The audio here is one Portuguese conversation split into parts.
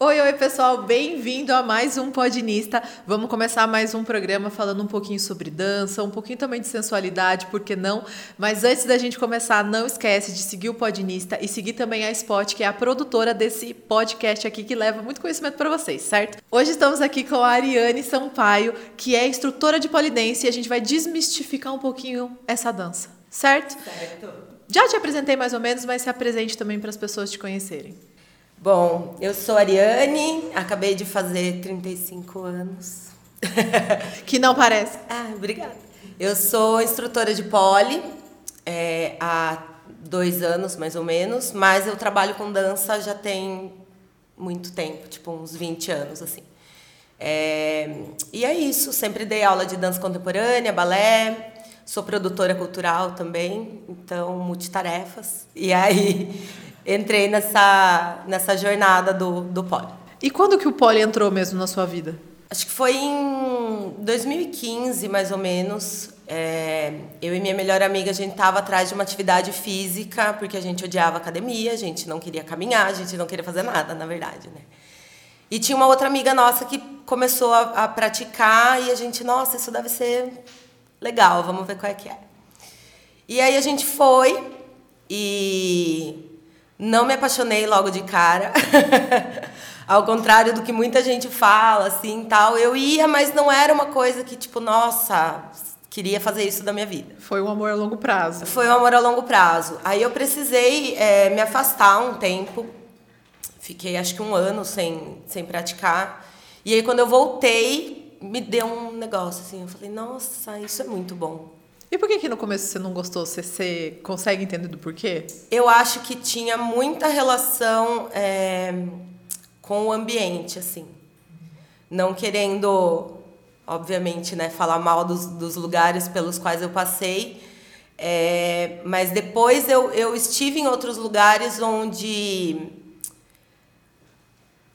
Oi, oi, pessoal, bem-vindo a mais um Podinista. Vamos começar mais um programa falando um pouquinho sobre dança, um pouquinho também de sensualidade, por que não? Mas antes da gente começar, não esquece de seguir o Podinista e seguir também a Spot, que é a produtora desse podcast aqui que leva muito conhecimento para vocês, certo? Hoje estamos aqui com a Ariane Sampaio, que é instrutora de polidense e a gente vai desmistificar um pouquinho essa dança, certo? Certo. Já te apresentei mais ou menos, mas se apresente também para as pessoas te conhecerem. Bom, eu sou Ariane, acabei de fazer 35 anos. que não parece. Ah, obrigada. Eu sou instrutora de pole é, há dois anos, mais ou menos, mas eu trabalho com dança já tem muito tempo, tipo uns 20 anos, assim. É, e é isso, sempre dei aula de dança contemporânea, balé, sou produtora cultural também, então multitarefas. E aí entrei nessa, nessa jornada do, do pole. E quando que o pole entrou mesmo na sua vida? Acho que foi em 2015, mais ou menos. É, eu e minha melhor amiga, a gente estava atrás de uma atividade física, porque a gente odiava academia, a gente não queria caminhar, a gente não queria fazer nada, na verdade, né? E tinha uma outra amiga nossa que começou a, a praticar e a gente, nossa, isso deve ser legal, vamos ver qual é que é. E aí a gente foi e não me apaixonei logo de cara. Ao contrário do que muita gente fala, assim, tal. Eu ia, mas não era uma coisa que, tipo, nossa, queria fazer isso da minha vida. Foi um amor a longo prazo. Foi um amor a longo prazo. Aí eu precisei é, me afastar um tempo. Fiquei, acho que um ano sem, sem praticar. E aí, quando eu voltei, me deu um negócio, assim. Eu falei, nossa, isso é muito bom. E por que que no começo você não gostou? Você, você consegue entender do porquê? Eu acho que tinha muita relação é, com o ambiente, assim. Não querendo, obviamente, né, falar mal dos, dos lugares pelos quais eu passei, é, mas depois eu, eu estive em outros lugares onde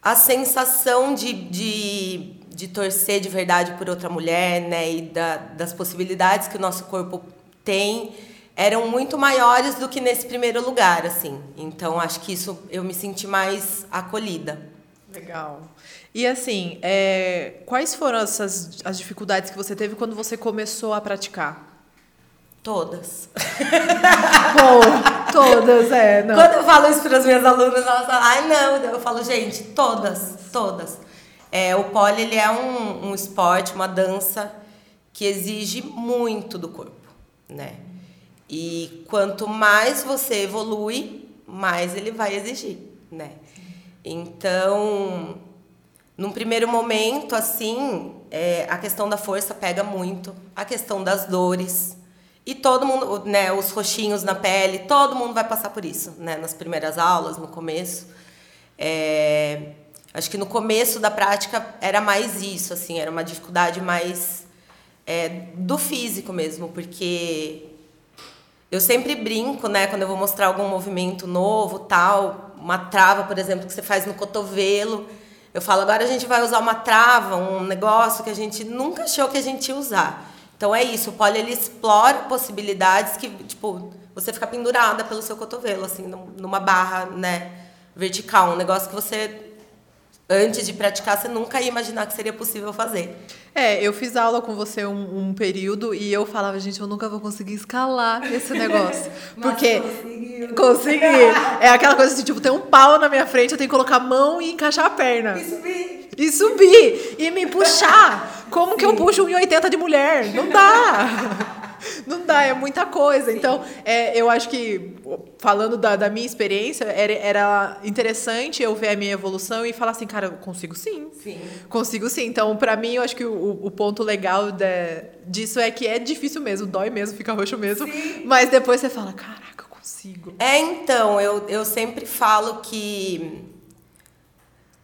a sensação de, de de torcer de verdade por outra mulher, né, e da, das possibilidades que o nosso corpo tem, eram muito maiores do que nesse primeiro lugar, assim. Então, acho que isso eu me senti mais acolhida. Legal. E assim, é, quais foram essas as dificuldades que você teve quando você começou a praticar? Todas. Todas, é. Não. Quando eu falo isso para as minhas alunas, elas falam, ai não, eu falo, gente, todas, todas. É, o pole ele é um, um esporte, uma dança que exige muito do corpo, né? E quanto mais você evolui, mais ele vai exigir, né? Então, num primeiro momento, assim, é, a questão da força pega muito, a questão das dores. E todo mundo, né, os roxinhos na pele, todo mundo vai passar por isso, né? Nas primeiras aulas, no começo. É, Acho que no começo da prática era mais isso, assim, era uma dificuldade mais é, do físico mesmo, porque eu sempre brinco, né, quando eu vou mostrar algum movimento novo, tal, uma trava, por exemplo, que você faz no cotovelo. Eu falo, agora a gente vai usar uma trava, um negócio que a gente nunca achou que a gente ia usar. Então é isso, o pole ele explora possibilidades que, tipo, você fica pendurada pelo seu cotovelo, assim, numa barra, né, vertical, um negócio que você antes de praticar, você nunca ia imaginar que seria possível fazer. É, eu fiz aula com você um, um período e eu falava, gente, eu nunca vou conseguir escalar esse negócio. porque. conseguiu. Consegui. É aquela coisa assim, tipo, tem um pau na minha frente, eu tenho que colocar a mão e encaixar a perna. E subir. E subir. E me puxar. Como Sim. que eu puxo 1,80 de mulher? Não dá. Não dá, é muita coisa. Sim. Então, é, eu acho que, falando da, da minha experiência, era, era, interessante eu ver a minha evolução e falar assim, cara, eu consigo sim. Sim. Consigo sim. Então, para mim, eu acho que o, o ponto legal de, disso é que é difícil mesmo, dói mesmo, fica roxo mesmo. Sim. Mas depois você fala, caraca, eu consigo. É, então, eu, eu sempre falo que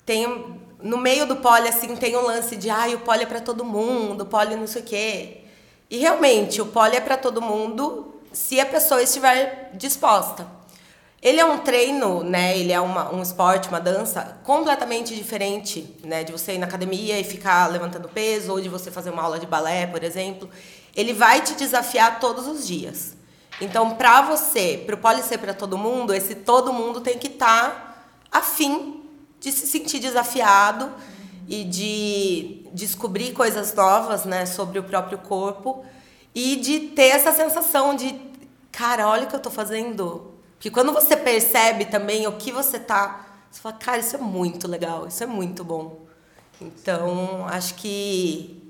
tem no meio do pole assim tem um lance de ai, o pole é para todo mundo, o pole não sei o quê. E realmente, o pole é para todo mundo se a pessoa estiver disposta. Ele é um treino, né? Ele é uma, um esporte, uma dança completamente diferente, né? De você ir na academia e ficar levantando peso, ou de você fazer uma aula de balé, por exemplo. Ele vai te desafiar todos os dias. Então, para você, para o poli ser para todo mundo, esse todo mundo tem que estar tá afim de se sentir desafiado e de descobrir coisas novas, né, sobre o próprio corpo e de ter essa sensação de, cara, olha o que eu estou fazendo. Porque quando você percebe também o que você tá, você fala, cara, isso é muito legal, isso é muito bom. Então, acho que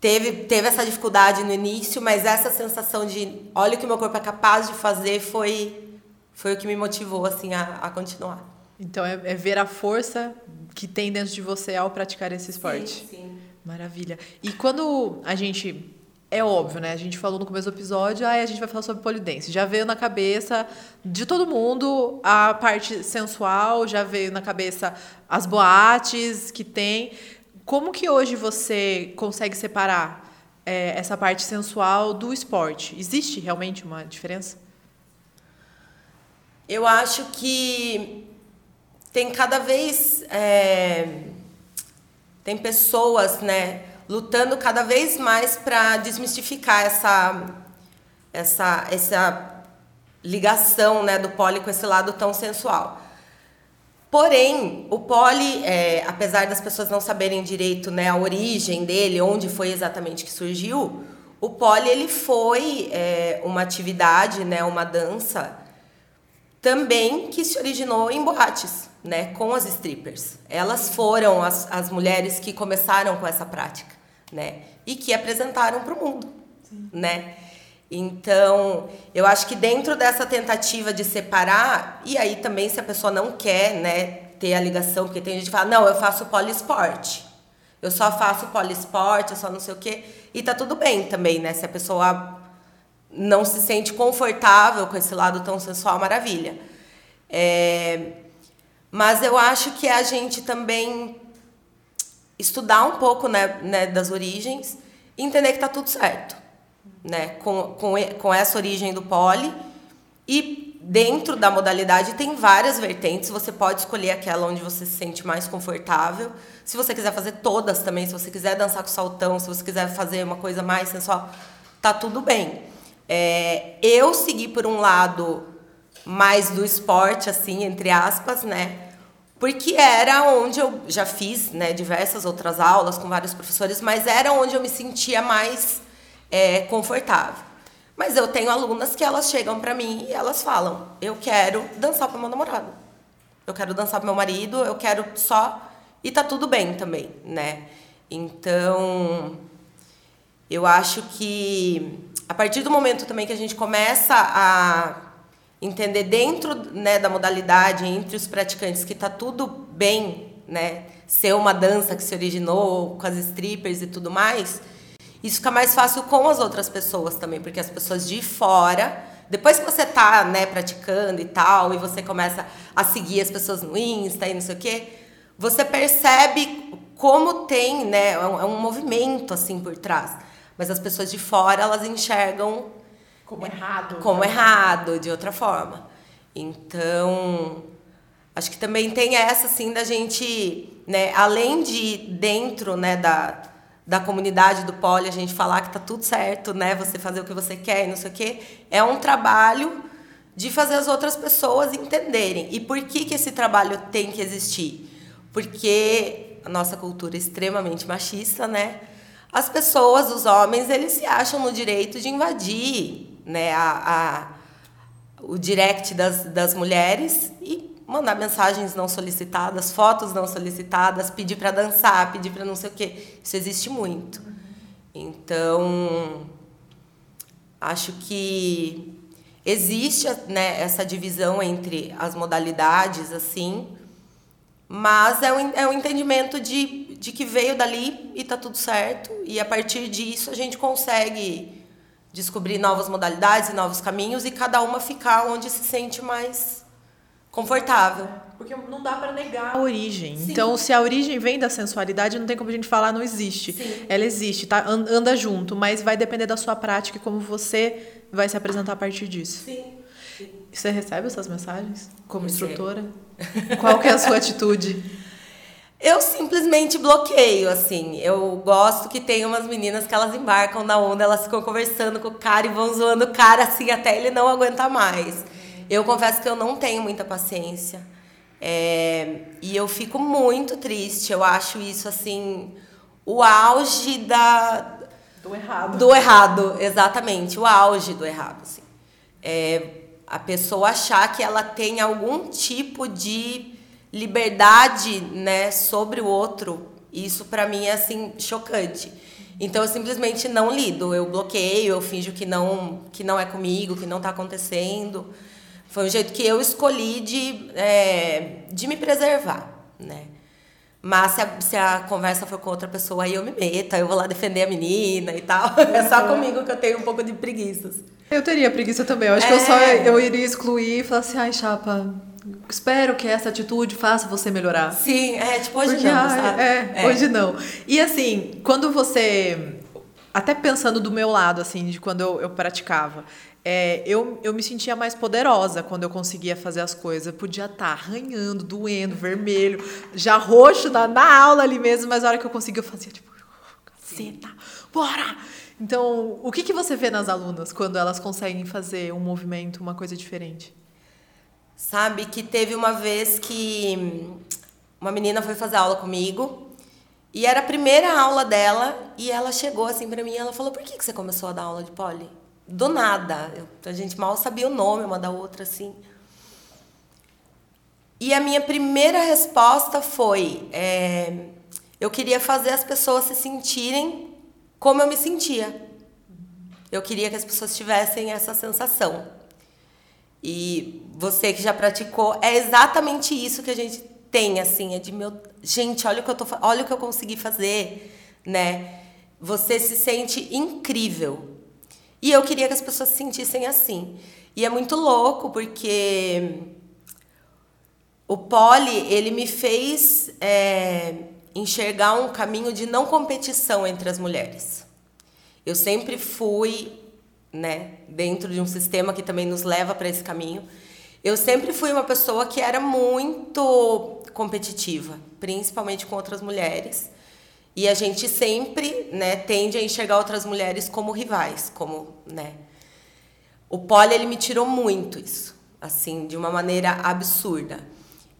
teve, teve essa dificuldade no início, mas essa sensação de olha o que meu corpo é capaz de fazer foi, foi o que me motivou assim a, a continuar. Então é, é, ver a força que tem dentro de você ao praticar esse esporte. Sim, sim. Maravilha. E quando a gente é óbvio, né? A gente falou no começo do episódio, aí a gente vai falar sobre polidense. Já veio na cabeça de todo mundo a parte sensual, já veio na cabeça as boates que tem. Como que hoje você consegue separar é, essa parte sensual do esporte? Existe realmente uma diferença? Eu acho que tem cada vez é, tem pessoas, né? Lutando cada vez mais para desmistificar essa, essa, essa ligação né, do poli com esse lado tão sensual. Porém, o poli, é, apesar das pessoas não saberem direito né, a origem dele, onde foi exatamente que surgiu, o poli ele foi é, uma atividade, né, uma dança também que se originou em boates, né, com as strippers. Elas foram as, as mulheres que começaram com essa prática né? E que apresentaram para o mundo, Sim. né? Então, eu acho que dentro dessa tentativa de separar, e aí também se a pessoa não quer, né, ter a ligação, porque tem gente que fala, não, eu faço poliesporte. Eu só faço poliesporte, eu só não sei o quê. E tá tudo bem também, né? Se a pessoa não se sente confortável com esse lado tão sensual, maravilha. É... Mas eu acho que a gente também estudar um pouco né, né, das origens e entender que está tudo certo né, com, com, com essa origem do poli. E dentro da modalidade tem várias vertentes, você pode escolher aquela onde você se sente mais confortável. Se você quiser fazer todas também, se você quiser dançar com saltão, se você quiser fazer uma coisa mais sensual, tá tudo bem. É, eu segui por um lado mais do esporte, assim, entre aspas, né? Porque era onde eu já fiz né, diversas outras aulas com vários professores, mas era onde eu me sentia mais é, confortável. Mas eu tenho alunas que elas chegam para mim e elas falam: eu quero dançar para meu namorado, eu quero dançar para meu marido, eu quero só e tá tudo bem também, né? Então, eu acho que a partir do momento também que a gente começa a entender dentro né, da modalidade, entre os praticantes, que está tudo bem, né? Ser uma dança que se originou com as strippers e tudo mais, isso fica mais fácil com as outras pessoas também, porque as pessoas de fora, depois que você está né, praticando e tal, e você começa a seguir as pessoas no Insta e não sei o quê, você percebe como tem né, é um, é um movimento assim por trás. Mas as pessoas de fora, elas enxergam como errado. Como errado, de outra forma. Então, acho que também tem essa, assim, da gente, né, além de dentro, né, da, da comunidade do poli, a gente falar que tá tudo certo, né, você fazer o que você quer e não sei o quê, é um trabalho de fazer as outras pessoas entenderem. E por que, que esse trabalho tem que existir? Porque a nossa cultura é extremamente machista, né? As pessoas, os homens, eles se acham no direito de invadir né, a, a, o direct das, das mulheres e mandar mensagens não solicitadas, fotos não solicitadas, pedir para dançar, pedir para não sei o quê. Isso existe muito. Então, acho que existe né, essa divisão entre as modalidades, assim, mas é um, é um entendimento de, de que veio dali e está tudo certo, e a partir disso a gente consegue descobrir novas modalidades e novos caminhos e cada uma ficar onde se sente mais confortável. Porque não dá para negar a origem. Sim. Então, se a origem vem da sensualidade, não tem como a gente falar não existe. Sim. Ela existe, tá? anda junto, mas vai depender da sua prática e como você vai se apresentar a partir disso. Sim. Você recebe essas mensagens como instrutora? Qual que é a sua atitude? Eu simplesmente bloqueio, assim. Eu gosto que tem umas meninas que elas embarcam na onda, elas ficam conversando com o cara e vão zoando o cara assim até ele não aguentar mais. Eu confesso que eu não tenho muita paciência. É, e eu fico muito triste. Eu acho isso assim o auge da do errado. Do errado, exatamente, o auge do errado, assim. É, a pessoa achar que ela tem algum tipo de liberdade, né, sobre o outro, isso para mim é assim chocante. Então eu simplesmente não lido, eu bloqueio, eu finjo que não que não é comigo, que não está acontecendo. Foi um jeito que eu escolhi de, é, de me preservar, né? Mas se a, se a conversa for com outra pessoa, aí eu me meto, eu vou lá defender a menina e tal. É só comigo que eu tenho um pouco de preguiças. Eu teria preguiça também. Eu acho é. que eu só eu iria excluir e falar assim, ai, chapa, espero que essa atitude faça você melhorar. Sim, é, tipo, hoje Porque, não, sabe? É, é, hoje não. E assim, quando você. Até pensando do meu lado, assim, de quando eu, eu praticava, é, eu, eu me sentia mais poderosa quando eu conseguia fazer as coisas. Eu podia estar tá arranhando, doendo, vermelho, já roxo na, na aula ali mesmo, mas a hora que eu conseguia, eu fazia tipo, caceta, bora! Então, o que, que você vê nas alunas quando elas conseguem fazer um movimento, uma coisa diferente? Sabe que teve uma vez que uma menina foi fazer aula comigo e era a primeira aula dela e ela chegou assim para mim e ela falou: "Por que que você começou a dar aula de poli?" Do nada. Eu, a gente mal sabia o nome uma da outra assim. E a minha primeira resposta foi: é, eu queria fazer as pessoas se sentirem como eu me sentia. Eu queria que as pessoas tivessem essa sensação. E você que já praticou, é exatamente isso que a gente tem, assim, é de meu, gente, olha o que eu tô, olha o que eu consegui fazer, né? Você se sente incrível. E eu queria que as pessoas se sentissem assim. E é muito louco porque o poli ele me fez é, enxergar um caminho de não competição entre as mulheres. Eu sempre fui né, dentro de um sistema que também nos leva para esse caminho. Eu sempre fui uma pessoa que era muito competitiva, principalmente com outras mulheres. E a gente sempre, né, tende a enxergar outras mulheres como rivais, como, né. O poli ele me tirou muito isso, assim, de uma maneira absurda.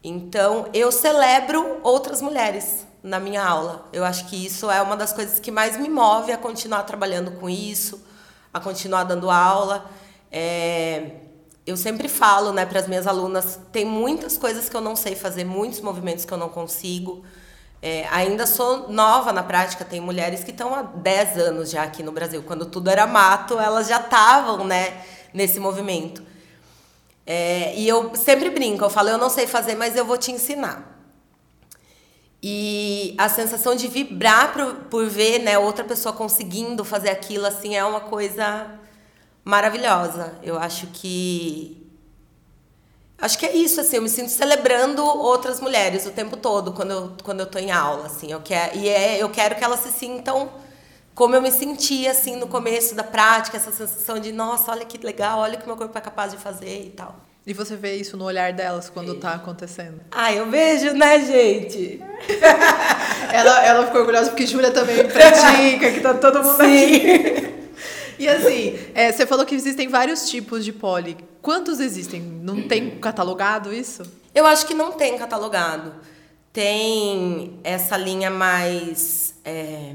Então, eu celebro outras mulheres na minha aula. Eu acho que isso é uma das coisas que mais me move a continuar trabalhando com isso, a continuar dando aula. É, eu sempre falo né, para as minhas alunas: tem muitas coisas que eu não sei fazer, muitos movimentos que eu não consigo. É, ainda sou nova na prática, tem mulheres que estão há 10 anos já aqui no Brasil. Quando tudo era mato, elas já estavam né, nesse movimento. É, e eu sempre brinco, eu falo, eu não sei fazer, mas eu vou te ensinar. E a sensação de vibrar por, por ver né, outra pessoa conseguindo fazer aquilo assim é uma coisa maravilhosa. Eu acho que. Acho que é isso, assim, eu me sinto celebrando outras mulheres o tempo todo quando eu, quando eu tô em aula, assim. Eu quero, e é, eu quero que elas se sintam como eu me sentia, assim, no começo da prática, essa sensação de, nossa, olha que legal, olha o que meu corpo é capaz de fazer e tal. E você vê isso no olhar delas quando está acontecendo? Ah, eu vejo, né, gente? ela, ela ficou orgulhosa porque Júlia também pratica, que tá todo mundo Sim. aqui. E assim, é, você falou que existem vários tipos de poli. Quantos existem? Não tem catalogado isso? Eu acho que não tem catalogado. Tem essa linha mais. É...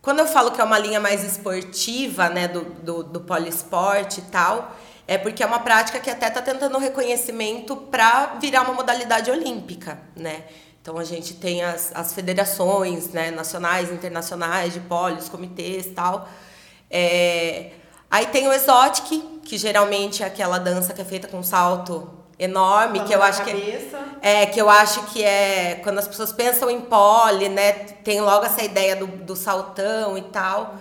Quando eu falo que é uma linha mais esportiva, né, do, do, do poliesporte e tal, é porque é uma prática que até está tentando reconhecimento para virar uma modalidade olímpica, né? Então a gente tem as, as federações né, nacionais, internacionais de poli, os comitês e tal. É, aí tem o exotic, que geralmente é aquela dança que é feita com salto enorme, que eu acho cabeça. que é, é, que eu acho que é quando as pessoas pensam em pole, né, tem logo essa ideia do, do saltão e tal.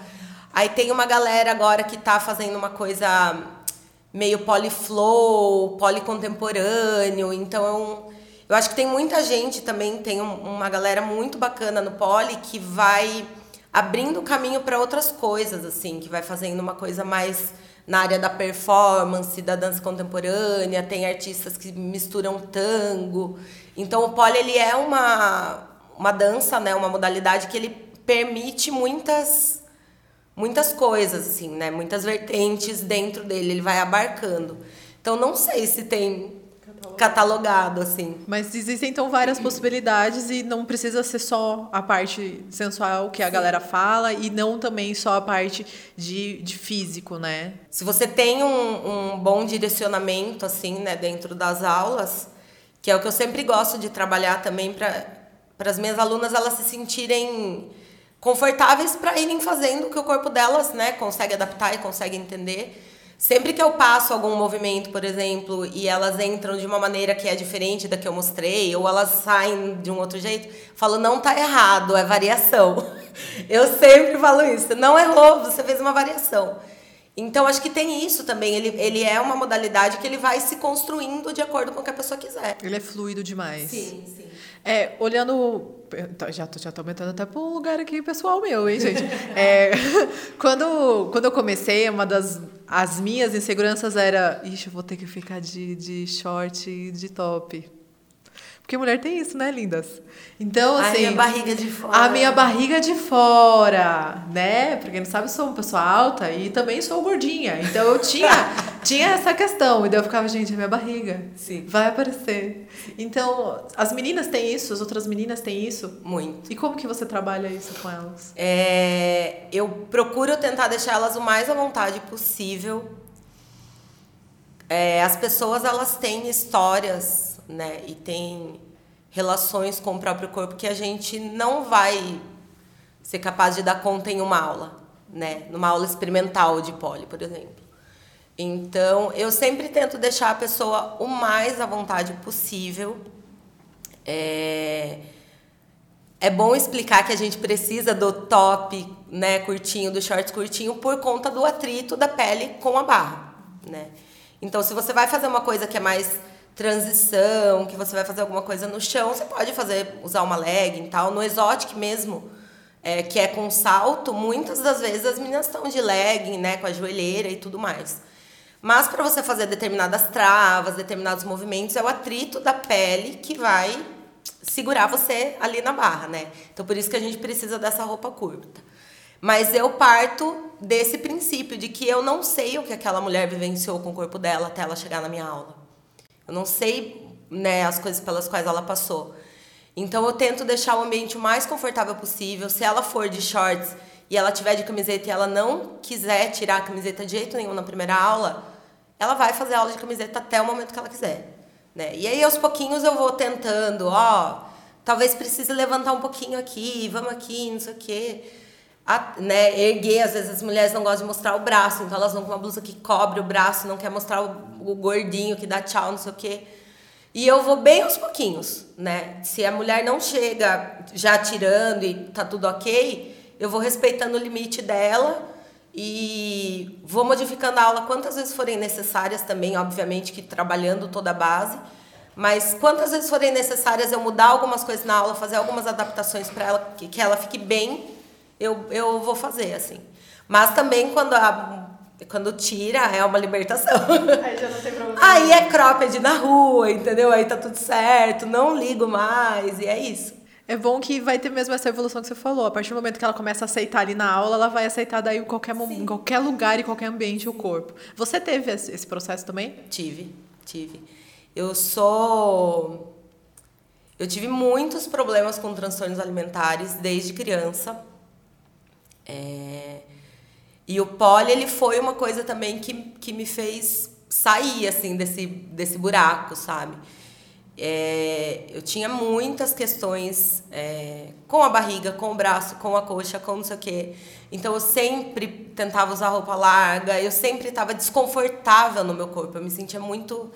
Aí tem uma galera agora que está fazendo uma coisa meio poliflow, policontemporâneo. Então, eu acho que tem muita gente também, tem uma galera muito bacana no poli que vai abrindo caminho para outras coisas, assim, que vai fazendo uma coisa mais na área da performance, da dança contemporânea, tem artistas que misturam tango. Então o pole ele é uma uma dança, né, uma modalidade que ele permite muitas muitas coisas assim, né, muitas vertentes dentro dele, ele vai abarcando. Então não sei se tem catalogado, assim. Mas existem então várias possibilidades e não precisa ser só a parte sensual que a Sim. galera fala e não também só a parte de, de físico, né? Se você tem um, um bom direcionamento, assim, né, dentro das aulas, que é o que eu sempre gosto de trabalhar também para as minhas alunas elas se sentirem confortáveis para irem fazendo o que o corpo delas, né, consegue adaptar e consegue entender. Sempre que eu passo algum movimento, por exemplo, e elas entram de uma maneira que é diferente da que eu mostrei, ou elas saem de um outro jeito, falo, não tá errado, é variação. Eu sempre falo isso, não errou, você fez uma variação. Então, acho que tem isso também. Ele, ele é uma modalidade que ele vai se construindo de acordo com o que a pessoa quiser. Ele é fluido demais. Sim, sim. É, olhando. Tá, já tô, já tô aumentando até para um lugar aqui pessoal meu, hein, gente? É, quando, quando eu comecei, uma das as minhas inseguranças era. Ixi, eu vou ter que ficar de, de short e de top. Porque mulher tem isso, né, lindas? Então, assim. A minha barriga de fora. A minha barriga de fora, né? Porque não sabe, sou uma pessoa alta e também sou gordinha. Então eu tinha, tinha essa questão. E daí eu ficava, gente, a minha barriga Sim. vai aparecer. Então, as meninas têm isso, as outras meninas têm isso? Muito. E como que você trabalha isso com elas? É, eu procuro tentar deixar elas o mais à vontade possível. É, as pessoas, elas têm histórias né? E tem relações com o próprio corpo que a gente não vai ser capaz de dar conta em uma aula, né? Numa aula experimental de poli, por exemplo. Então, eu sempre tento deixar a pessoa o mais à vontade possível. É, é bom explicar que a gente precisa do top, né, curtinho, do short curtinho, por conta do atrito da pele com a barra, né? Então, se você vai fazer uma coisa que é mais transição, que você vai fazer alguma coisa no chão, você pode fazer, usar uma legging e tal. No exotic mesmo, é, que é com salto, muitas das vezes as meninas estão de legging, né, com a joelheira e tudo mais. Mas para você fazer determinadas travas, determinados movimentos, é o atrito da pele que vai segurar você ali na barra, né? Então por isso que a gente precisa dessa roupa curta. Mas eu parto desse princípio de que eu não sei o que aquela mulher vivenciou com o corpo dela até ela chegar na minha aula. Eu não sei né, as coisas pelas quais ela passou. Então eu tento deixar o ambiente o mais confortável possível. Se ela for de shorts e ela tiver de camiseta e ela não quiser tirar a camiseta de jeito nenhum na primeira aula, ela vai fazer aula de camiseta até o momento que ela quiser. Né? E aí aos pouquinhos eu vou tentando, ó, talvez precise levantar um pouquinho aqui, vamos aqui, não sei o quê a, né, erguer. Às vezes as mulheres não gostam de mostrar o braço, então elas vão com uma blusa que cobre o braço, não quer mostrar o, o gordinho que dá tchau, não sei o quê. E eu vou bem aos pouquinhos, né? Se a mulher não chega já tirando e tá tudo ok, eu vou respeitando o limite dela e vou modificando a aula quantas vezes forem necessárias também, obviamente que trabalhando toda a base. Mas quantas vezes forem necessárias eu mudar algumas coisas na aula, fazer algumas adaptações para ela, que, que ela fique bem eu, eu vou fazer, assim. Mas também quando a quando tira, é uma libertação. Aí já não tem problema. Aí é cropped na rua, entendeu? Aí tá tudo certo, não ligo mais, e é isso. É bom que vai ter mesmo essa evolução que você falou. A partir do momento que ela começa a aceitar ali na aula, ela vai aceitar daí em qualquer, em qualquer lugar e qualquer ambiente o corpo. Você teve esse processo também? Tive, tive. Eu sou. Eu tive muitos problemas com transtornos alimentares desde criança. É... E o pole, ele foi uma coisa também que, que me fez sair, assim, desse, desse buraco, sabe? É... eu tinha muitas questões é... com a barriga, com o braço, com a coxa, com não sei o quê. Então, eu sempre tentava usar roupa larga, eu sempre estava desconfortável no meu corpo. Eu me sentia muito...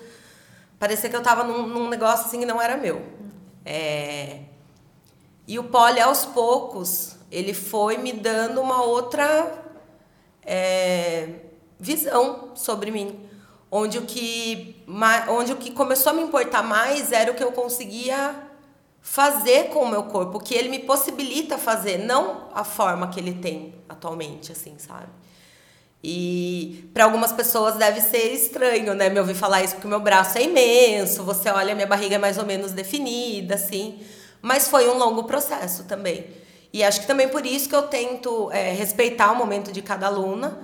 Parecia que eu estava num, num negócio assim que não era meu. É... E o pole, aos poucos, ele foi me dando uma outra é, visão sobre mim. Onde o, que, onde o que começou a me importar mais era o que eu conseguia fazer com o meu corpo, o que ele me possibilita fazer, não a forma que ele tem atualmente, assim, sabe? E para algumas pessoas deve ser estranho, né, me ouvir falar isso, porque meu braço é imenso, você olha, minha barriga é mais ou menos definida, assim. Mas foi um longo processo também. E acho que também por isso que eu tento é, respeitar o momento de cada aluna,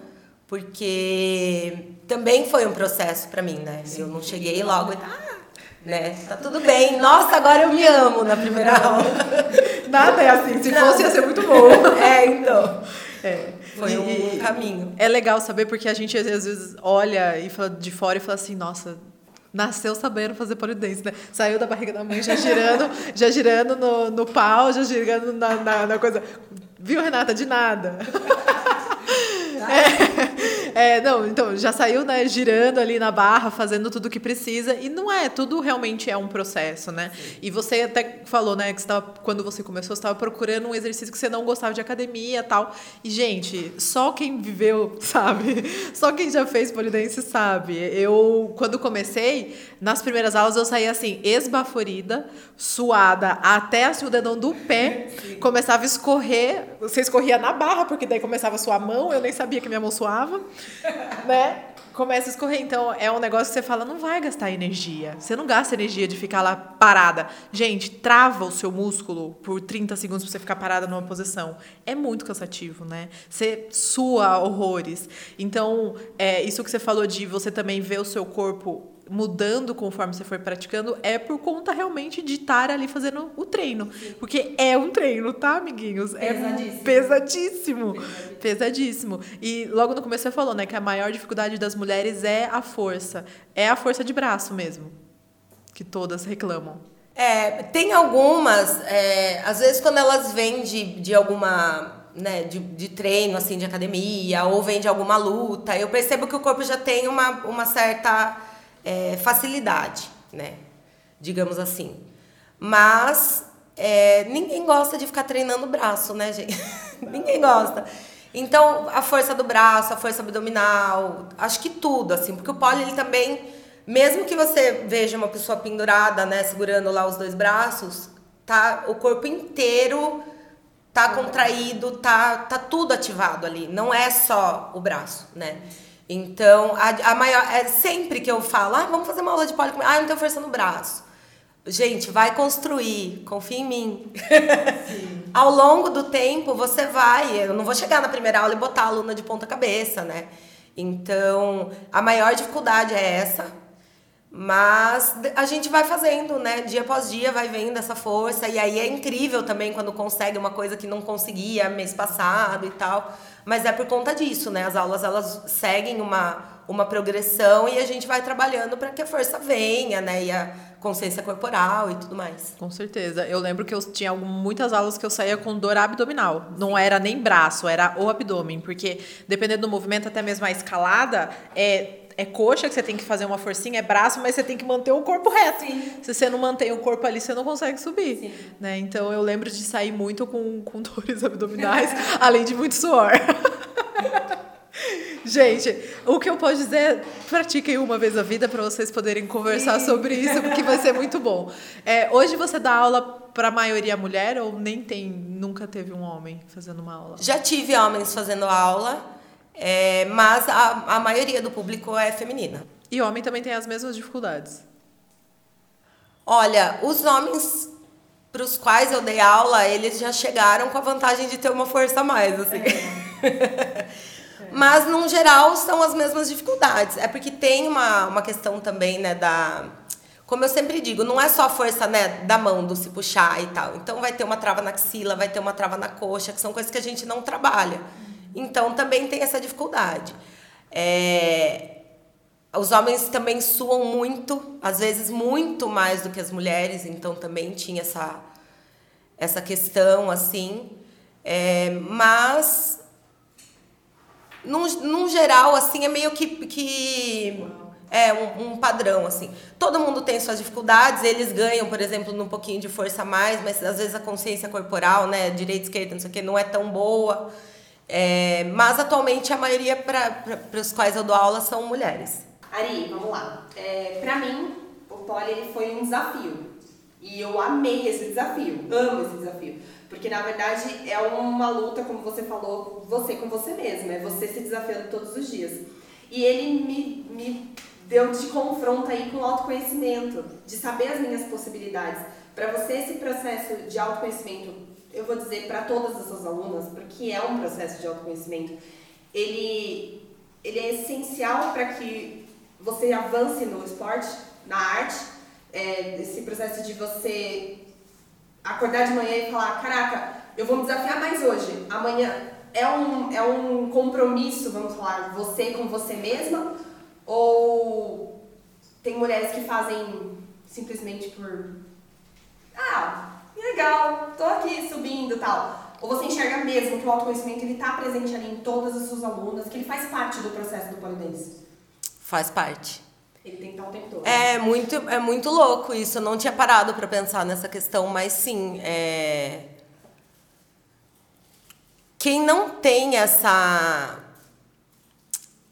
porque também foi um processo para mim, né? Eu não cheguei logo e ah, né? Tá tudo bem. Nossa, agora eu me amo na primeira aula. Nada é assim. Se fosse, ia ser muito bom. É, então. É, foi um caminho. É legal saber porque a gente às vezes olha e fala de fora e fala assim, nossa, nasceu sabendo fazer polidense, né? Saiu da barriga da mãe já girando, já girando no, no pau, já girando na, na, na coisa. Viu, Renata? De nada. É, é, não, então já saiu, né, girando ali na barra, fazendo tudo o que precisa e não é, tudo realmente é um processo, né? Sim. E você até falou, né, que estava quando você começou, você estava procurando um exercício que você não gostava de academia, tal. E gente, só quem viveu, sabe? Só quem já fez polidense sabe. Eu quando comecei, nas primeiras aulas eu saía assim, esbaforida, suada até assim, o dedão do pé, Sim. começava a escorrer, você escorria na barra, porque daí começava a suar a mão, eu nem sabia que minha mão suava, né? Começa a escorrer. Então, é um negócio que você fala, não vai gastar energia. Você não gasta energia de ficar lá parada. Gente, trava o seu músculo por 30 segundos pra você ficar parada numa posição. É muito cansativo, né? Você sua horrores. Então, é, isso que você falou de você também ver o seu corpo mudando conforme você for praticando é por conta realmente de estar ali fazendo o treino. Sim. Porque é um treino, tá, amiguinhos? É pesadíssimo. É pesadíssimo. Pesadíssimo. Pesadíssimo. E logo no começo você falou, né, que a maior dificuldade das mulheres é a força. É a força de braço mesmo. Que todas reclamam. É, tem algumas, é, às vezes quando elas vêm de, de alguma né, de, de treino, assim, de academia, ou vem de alguma luta, eu percebo que o corpo já tem uma, uma certa é, facilidade, né? Digamos assim. Mas é, ninguém gosta de ficar treinando o braço, né, gente? ninguém gosta. Então, a força do braço, a força abdominal, acho que tudo, assim, porque o pole ele também, mesmo que você veja uma pessoa pendurada, né, segurando lá os dois braços, tá o corpo inteiro tá contraído, tá tá tudo ativado ali, não é só o braço, né? Então, a, a maior. É sempre que eu falo, ah, vamos fazer uma aula de pole Ah, eu não tenho força no braço. Gente, vai construir, confia em mim. Ao longo do tempo, você vai. Eu não vou chegar na primeira aula e botar a aluna de ponta cabeça, né? Então, a maior dificuldade é essa. Mas a gente vai fazendo, né? Dia após dia vai vendo essa força. E aí é incrível também quando consegue uma coisa que não conseguia mês passado e tal. Mas é por conta disso, né? As aulas elas seguem uma, uma progressão e a gente vai trabalhando para que a força venha, né? E a consciência corporal e tudo mais. Com certeza. Eu lembro que eu tinha muitas aulas que eu saía com dor abdominal. Não era nem braço, era o abdômen, porque dependendo do movimento, até mesmo a escalada, é é coxa que você tem que fazer uma forcinha, é braço, mas você tem que manter o corpo reto. Sim. Se você não mantém o corpo ali, você não consegue subir. Sim. Né? Então eu lembro de sair muito com, com dores abdominais, além de muito suor. Gente, o que eu posso dizer, pratiquem uma vez a vida para vocês poderem conversar Sim. sobre isso, porque vai ser muito bom. É, hoje você dá aula para a maioria mulher ou nem tem, nunca teve um homem fazendo uma aula? Já tive homens fazendo aula. É, mas a, a maioria do público é feminina. E homem também tem as mesmas dificuldades? Olha, os homens para os quais eu dei aula, eles já chegaram com a vantagem de ter uma força a mais, assim. É. Mas, no geral, são as mesmas dificuldades. É porque tem uma, uma questão também, né, da... Como eu sempre digo, não é só a força né, da mão, do se puxar e tal. Então, vai ter uma trava na axila, vai ter uma trava na coxa, que são coisas que a gente não trabalha. Então também tem essa dificuldade. É, os homens também suam muito, às vezes muito mais do que as mulheres, então também tinha essa, essa questão assim. É, mas, num, num geral, assim, é meio que, que é um, um, padrão, assim. Todo mundo tem suas dificuldades, eles ganham, por exemplo, num pouquinho de força a mais, mas às vezes a consciência corporal, né, direita, esquerda, não sei o que, não é tão boa. É, mas atualmente a maioria para os quais eu dou aula são mulheres. Ari, vamos lá. É, para mim, o pole ele foi um desafio. E eu amei esse desafio, amo esse desafio. Porque na verdade é uma luta, como você falou, você com você mesma, é você se desafiando todos os dias. E ele me, me deu de confronto aí com o autoconhecimento, de saber as minhas possibilidades. Para você, esse processo de autoconhecimento, eu vou dizer para todas as suas alunas, porque é um processo de autoconhecimento, ele, ele é essencial para que você avance no esporte, na arte, é, esse processo de você acordar de manhã e falar, caraca, eu vou me desafiar mais hoje, amanhã é um, é um compromisso, vamos falar, você com você mesma, ou tem mulheres que fazem simplesmente por. Ah, legal, tô aqui subindo e tal. Ou você enxerga mesmo que o autoconhecimento ele tá presente ali em todas as suas alunas, que ele faz parte do processo do polidense? Faz parte. Ele tem que estar o tempo todo. É muito, é muito louco isso. Eu não tinha parado para pensar nessa questão, mas sim, é... quem não tem essa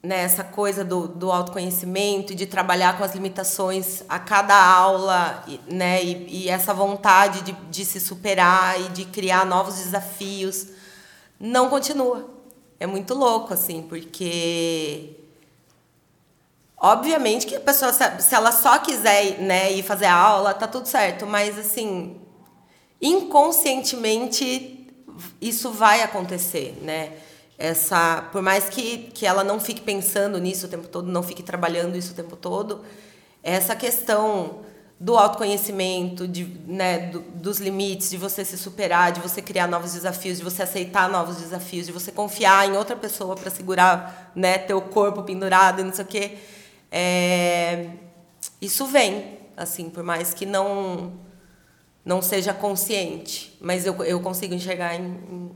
né, essa coisa do, do autoconhecimento e de trabalhar com as limitações a cada aula, né, e, e essa vontade de, de se superar e de criar novos desafios, não continua. É muito louco, assim, porque. Obviamente que a pessoa, se ela só quiser né, ir fazer aula, tá tudo certo, mas, assim, inconscientemente isso vai acontecer, né? Essa por mais que, que ela não fique pensando nisso o tempo todo não fique trabalhando isso o tempo todo essa questão do autoconhecimento de, né, do, dos limites de você se superar de você criar novos desafios de você aceitar novos desafios de você confiar em outra pessoa para segurar né teu corpo pendurado e não sei o quê. É, isso vem assim por mais que não não seja consciente mas eu, eu consigo enxergar em, em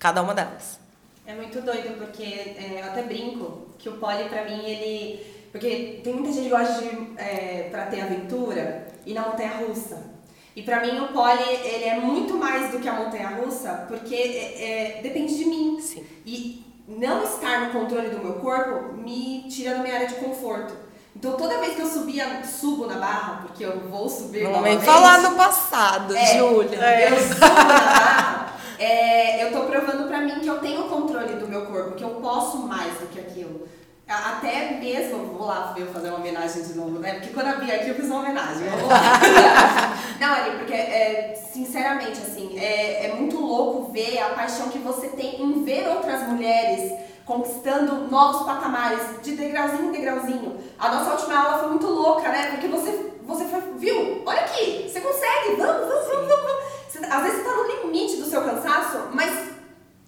cada uma delas é muito doido, porque é, eu até brinco que o pole pra mim, ele. Porque tem muita gente que gosta de, é, pra ter aventura, e na montanha russa. E pra mim o pole, ele é muito mais do que a montanha russa, porque é, é, depende de mim. Sim. E não estar no controle do meu corpo me tira da minha área de conforto. Então toda vez que eu subia, subo na barra, porque eu vou subir Não vem falar no passado, é, Júlia. Eu subo na barra, é, eu tô provando pra mim que eu tenho controle do meu corpo, que eu posso mais do que aquilo. Até mesmo, vou lá ver fazer uma homenagem de novo, né? Porque quando eu vi aqui eu fiz uma homenagem. Não, ali, porque, é, sinceramente, assim, é, é muito louco ver a paixão que você tem em ver outras mulheres conquistando novos patamares, de degrauzinho em degrauzinho. A nossa última aula foi muito louca, né? Porque você, você foi, viu? Olha aqui, você consegue, vamos, vamos, vamos, vamos. Você, às vezes você tá no limite do seu cansaço, mas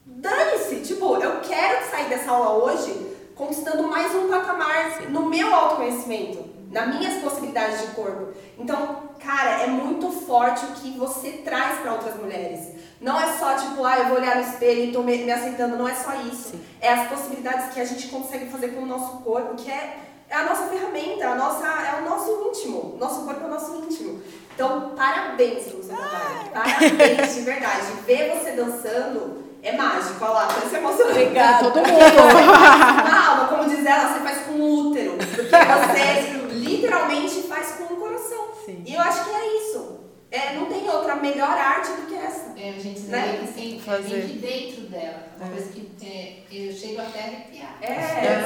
dane-se. Tipo, eu quero sair dessa aula hoje conquistando mais um patamar no meu autoconhecimento, nas minhas possibilidades de corpo. Então, cara, é muito forte o que você traz para outras mulheres. Não é só tipo, ah, eu vou olhar no espelho e tô me, me aceitando. Não é só isso. Sim. É as possibilidades que a gente consegue fazer com o nosso corpo, que é, é a nossa ferramenta, a nossa, é o nosso íntimo. Nosso corpo é o nosso íntimo. Então, parabéns. Parabéns, de verdade. Ver você dançando é mágico. Olha lá, você emocionou. Obrigada. Todo mundo. Na aula, como diz ela, você faz com o útero. Porque você literalmente faz com o coração. Sim. E eu acho que é isso. É, não tem outra melhor arte do que essa. É, a gente né? tem que fazer de dentro dela. Uma é. coisa que é, eu chego até a arrepiar. É, é.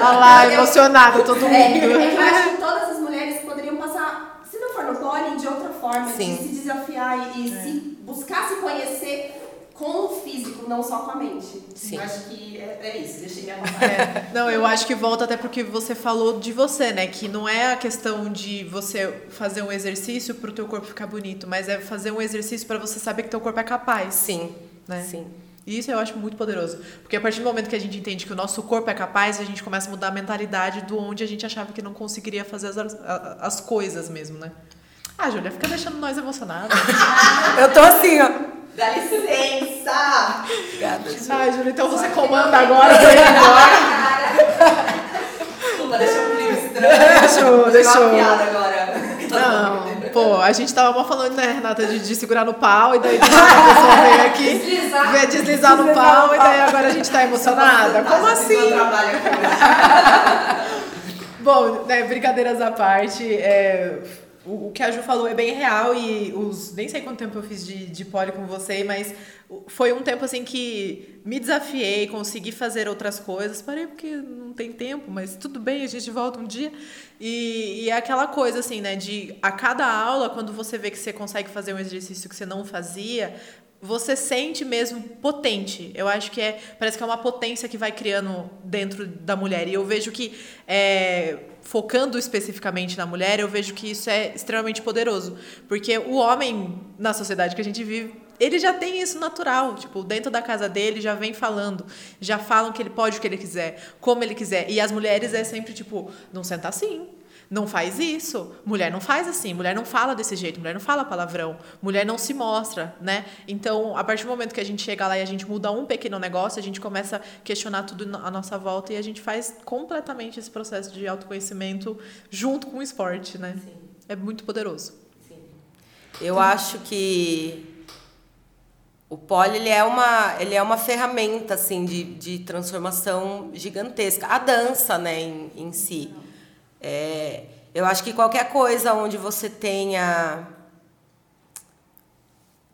Olha lá, emocionada todo mundo. É, eu acho que todas as mulheres poderiam passar, se não for no pole, de outra forma, Sim. de se desafiar e, e é. se buscar se conhecer com o físico, não só com a mente. Sim. Eu acho que é, é isso, deixei minha é, Não, eu acho que volta até porque você falou de você, né? Que não é a questão de você fazer um exercício para o teu corpo ficar bonito, mas é fazer um exercício para você saber que teu corpo é capaz. Sim. Né? Sim. E isso eu acho muito poderoso. Porque a partir do momento que a gente entende que o nosso corpo é capaz, a gente começa a mudar a mentalidade do onde a gente achava que não conseguiria fazer as, as coisas mesmo, né? Ah, Júlia, fica deixando nós emocionados. eu tô assim, ó. Dá licença! Obrigada, Ju. Ai, Júlia, então você comanda agora pra ir embora. Um clima estranho. Deixou, deixou. Uma piada agora. Não, pô, a gente tava mal falando, né, Renata, de, de segurar no pau, e daí a pessoa veio aqui deslizar, veio deslizar no pau, e daí agora a gente tá emocionada. Como assim? Bom, né, brincadeiras à parte, é, o, o, que a Ju falou é bem real e os nem sei quanto tempo eu fiz de, de pole com você, mas foi um tempo assim que me desafiei, consegui fazer outras coisas. Parei porque não tem tempo, mas tudo bem, a gente volta um dia. E, e é aquela coisa assim, né, de a cada aula, quando você vê que você consegue fazer um exercício que você não fazia, você sente mesmo potente. Eu acho que é parece que é uma potência que vai criando dentro da mulher. E eu vejo que é, focando especificamente na mulher, eu vejo que isso é extremamente poderoso, porque o homem na sociedade que a gente vive ele já tem isso natural, tipo, dentro da casa dele já vem falando, já falam que ele pode o que ele quiser, como ele quiser. E as mulheres é sempre tipo, não senta assim, não faz isso. Mulher não faz assim, mulher não fala desse jeito, mulher não fala palavrão, mulher não se mostra, né? Então, a partir do momento que a gente chega lá e a gente muda um pequeno negócio, a gente começa a questionar tudo à nossa volta e a gente faz completamente esse processo de autoconhecimento junto com o esporte, né? Sim. É muito poderoso. Sim. Eu Sim. acho que o pole ele é uma ele é uma ferramenta assim de, de transformação gigantesca a dança né em, em si é, eu acho que qualquer coisa onde você tenha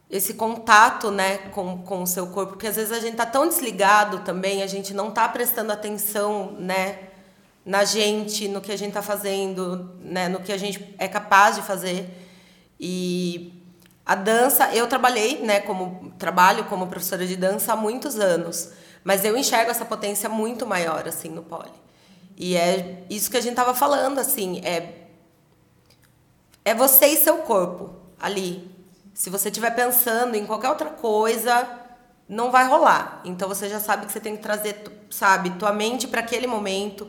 esse contato né, com, com o seu corpo, porque às vezes a gente está tão desligado também, a gente não está prestando atenção né, na gente, no que a gente está fazendo, né, no que a gente é capaz de fazer. E a dança, eu trabalhei, né, como trabalho como professora de dança há muitos anos, mas eu enxergo essa potência muito maior assim no pole. E é isso que a gente estava falando, assim, é, é você e seu corpo ali. Se você estiver pensando em qualquer outra coisa, não vai rolar. Então você já sabe que você tem que trazer, sabe, tua mente para aquele momento.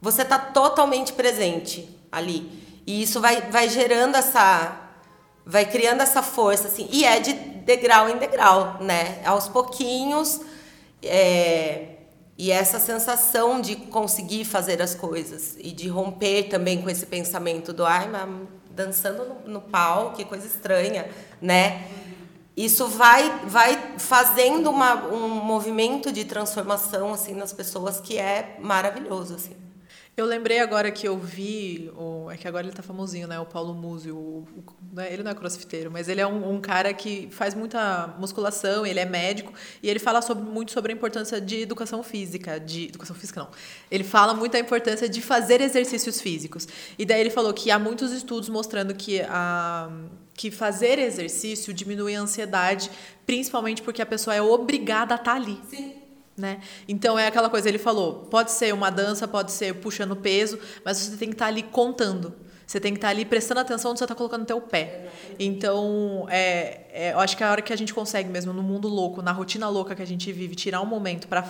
Você está totalmente presente ali. E isso vai, vai gerando essa. Vai criando essa força, assim. E é de degrau em degrau, né? Aos pouquinhos. É, e essa sensação de conseguir fazer as coisas e de romper também com esse pensamento do ai, mas dançando no, no pau, que coisa estranha, né? Isso vai vai fazendo uma, um movimento de transformação assim nas pessoas que é maravilhoso assim. Eu lembrei agora que eu vi, o, é que agora ele tá famosinho, né? O Paulo Musi. O, o, né? Ele não é crossfiteiro, mas ele é um, um, cara que faz muita musculação, ele é médico, e ele fala sobre, muito sobre a importância de educação física. De, educação física, não. Ele fala muito a importância de fazer exercícios físicos. E daí ele falou que há muitos estudos mostrando que a que fazer exercício diminui a ansiedade, principalmente porque a pessoa é obrigada a estar tá ali. Sim. Né? Então é aquela coisa, ele falou, pode ser uma dança, pode ser puxando peso, mas você tem que estar tá ali contando. Você tem que estar tá ali prestando atenção onde você está colocando o teu pé. Então, é, é, eu acho que é a hora que a gente consegue mesmo, no mundo louco, na rotina louca que a gente vive, tirar um momento para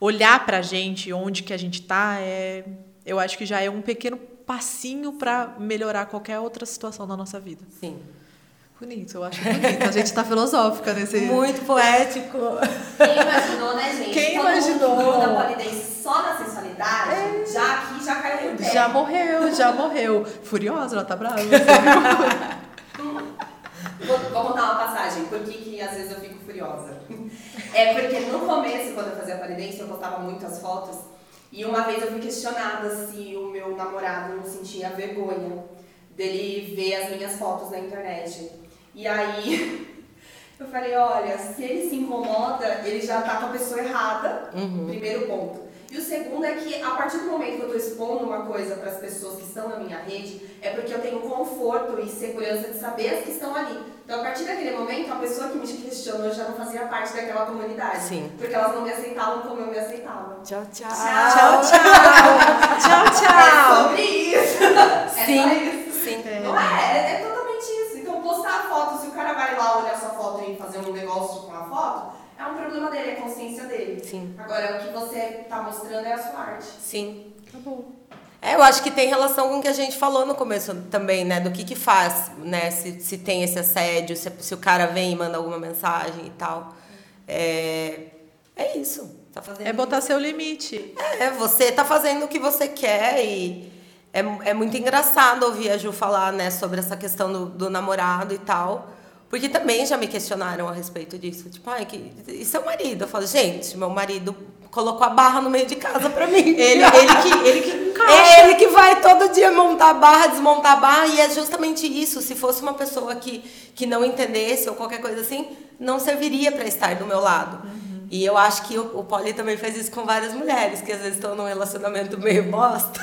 olhar para a gente, onde que a gente está, é, eu acho que já é um pequeno passinho para melhorar qualquer outra situação da nossa vida. Sim. Bonito, eu acho bonito. A gente tá filosófica nesse. Muito poético. Quem imaginou, né, gente? Quem Todo imaginou? Mundo da polidense só na sensualidade, é. já aqui já caiu no pé. Já morreu, já morreu. Furiosa, ela tá brava. vou, vou contar uma passagem, por que, que às vezes eu fico furiosa. É porque no começo, quando eu fazia polidense, eu postava muitas fotos. E uma vez eu fui questionada se o meu namorado não sentia vergonha dele ver as minhas fotos na internet. E aí eu falei, olha, se ele se incomoda, ele já tá com a pessoa errada, uhum. primeiro ponto. E o segundo é que a partir do momento que eu estou expondo uma coisa para as pessoas que estão na minha rede, é porque eu tenho conforto e segurança de saber as que estão ali. Então, a partir daquele momento, a pessoa que me questionou já não fazia parte daquela comunidade. Sim. Porque elas não me aceitavam como eu me aceitava. Tchau, tchau. Tchau, tchau. tchau, tchau. É sobre isso. Sim. É isso. Sim. Não é, é, é totalmente isso. Então, postar a foto, se o cara vai lá olhar sua foto e fazer um negócio com a foto, é um problema dele, é a consciência dele. Sim. Agora, o que você está mostrando é a sua arte. Sim. Acabou. É, eu acho que tem relação com o que a gente falou no começo também, né? Do que que faz, né? Se, se tem esse assédio, se, se o cara vem e manda alguma mensagem e tal. É, é isso. Tá fazendo é botar seu limite. É, você tá fazendo o que você quer e é, é muito engraçado ouvir a Ju falar, né? Sobre essa questão do, do namorado e tal. Porque também já me questionaram a respeito disso. Tipo, ai, que, e seu marido? Eu falo, gente, meu marido colocou a barra no meio de casa pra mim. ele, ele, que, ele que caixa. É ele que vai todo dia montar barra, desmontar barra, e é justamente isso. Se fosse uma pessoa que, que não entendesse ou qualquer coisa assim, não serviria para estar do meu lado. Uhum. E eu acho que o, o Poli também faz isso com várias mulheres, que às vezes estão num relacionamento meio bosta.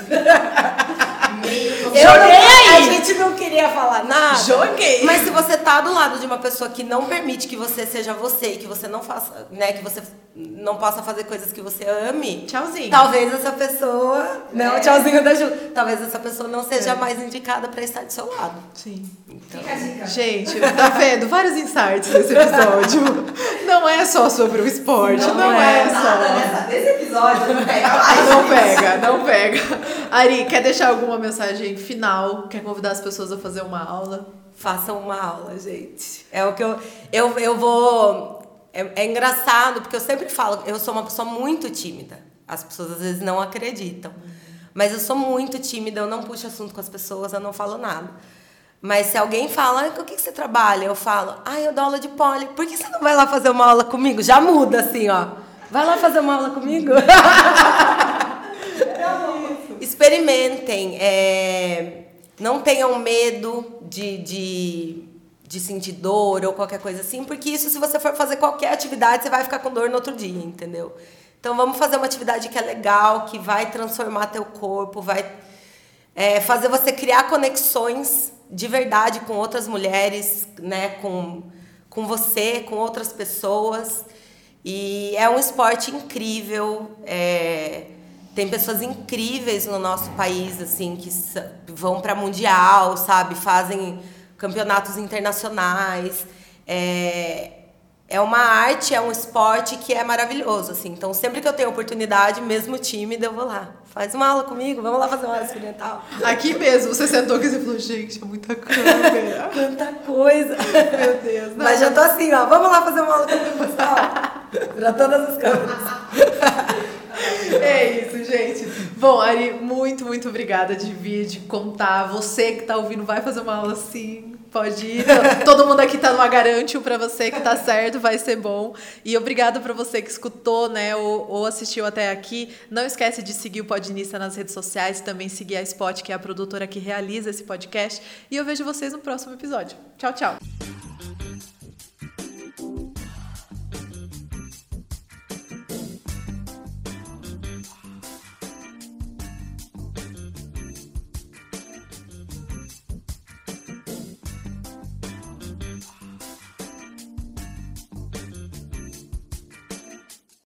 meio Joguei aí! A gente não queria falar nada. Joguei! Mas se você tá do lado de uma pessoa que não permite que você seja você e que você não faça, né, que você não possa fazer coisas que você ame. Tchauzinho. Talvez essa pessoa. Não, é. tchauzinho da Ju. Talvez essa pessoa não seja é. mais indicada para estar do seu lado. Sim. Então, gente, tá vendo? Vários insights nesse episódio. não é só sobre o esporte, não, não é, é, só. Nessa, nesse episódio não pega Não pega, não pega. Ari, quer deixar alguma mensagem final? Quer convidar as pessoas a fazer uma aula? Façam uma aula, gente. É o que eu. Eu, eu vou. É, é engraçado, porque eu sempre falo, eu sou uma pessoa muito tímida. As pessoas às vezes não acreditam. Mas eu sou muito tímida, eu não puxo assunto com as pessoas, eu não falo nada. Mas se alguém fala, o que você trabalha? Eu falo, ah, eu dou aula de poli. Por que você não vai lá fazer uma aula comigo? Já muda assim, ó. Vai lá fazer uma aula comigo? Experimentem. É... Não tenham medo de, de, de sentir dor ou qualquer coisa assim, porque isso, se você for fazer qualquer atividade, você vai ficar com dor no outro dia, entendeu? Então vamos fazer uma atividade que é legal, que vai transformar teu corpo, vai é, fazer você criar conexões de verdade com outras mulheres, né, com, com você, com outras pessoas. E é um esporte incrível. É, tem pessoas incríveis no nosso país, assim, que vão para mundial, sabe? Fazem campeonatos internacionais. É, é uma arte, é um esporte que é maravilhoso, assim. Então, sempre que eu tenho oportunidade, mesmo tímida, eu vou lá. Faz uma aula comigo, vamos lá fazer uma aula experimental. Aqui mesmo, você sentou aqui e falou, gente, é muita câmera. Tanta coisa. Meu Deus. Não. Mas já tô assim, ó, vamos lá fazer uma aula comigo, pessoal. Pra todas as câmeras. É isso, gente. Bom, Ari, muito, muito obrigada de vir, de contar. Você que tá ouvindo vai fazer uma aula assim Pode ir. Todo mundo aqui tá numa garante para você que tá certo, vai ser bom. E obrigada para você que escutou, né, ou, ou, assistiu até aqui. Não esquece de seguir o Podinista nas redes sociais, também seguir a Spot, que é a produtora que realiza esse podcast. E eu vejo vocês no próximo episódio. Tchau, tchau.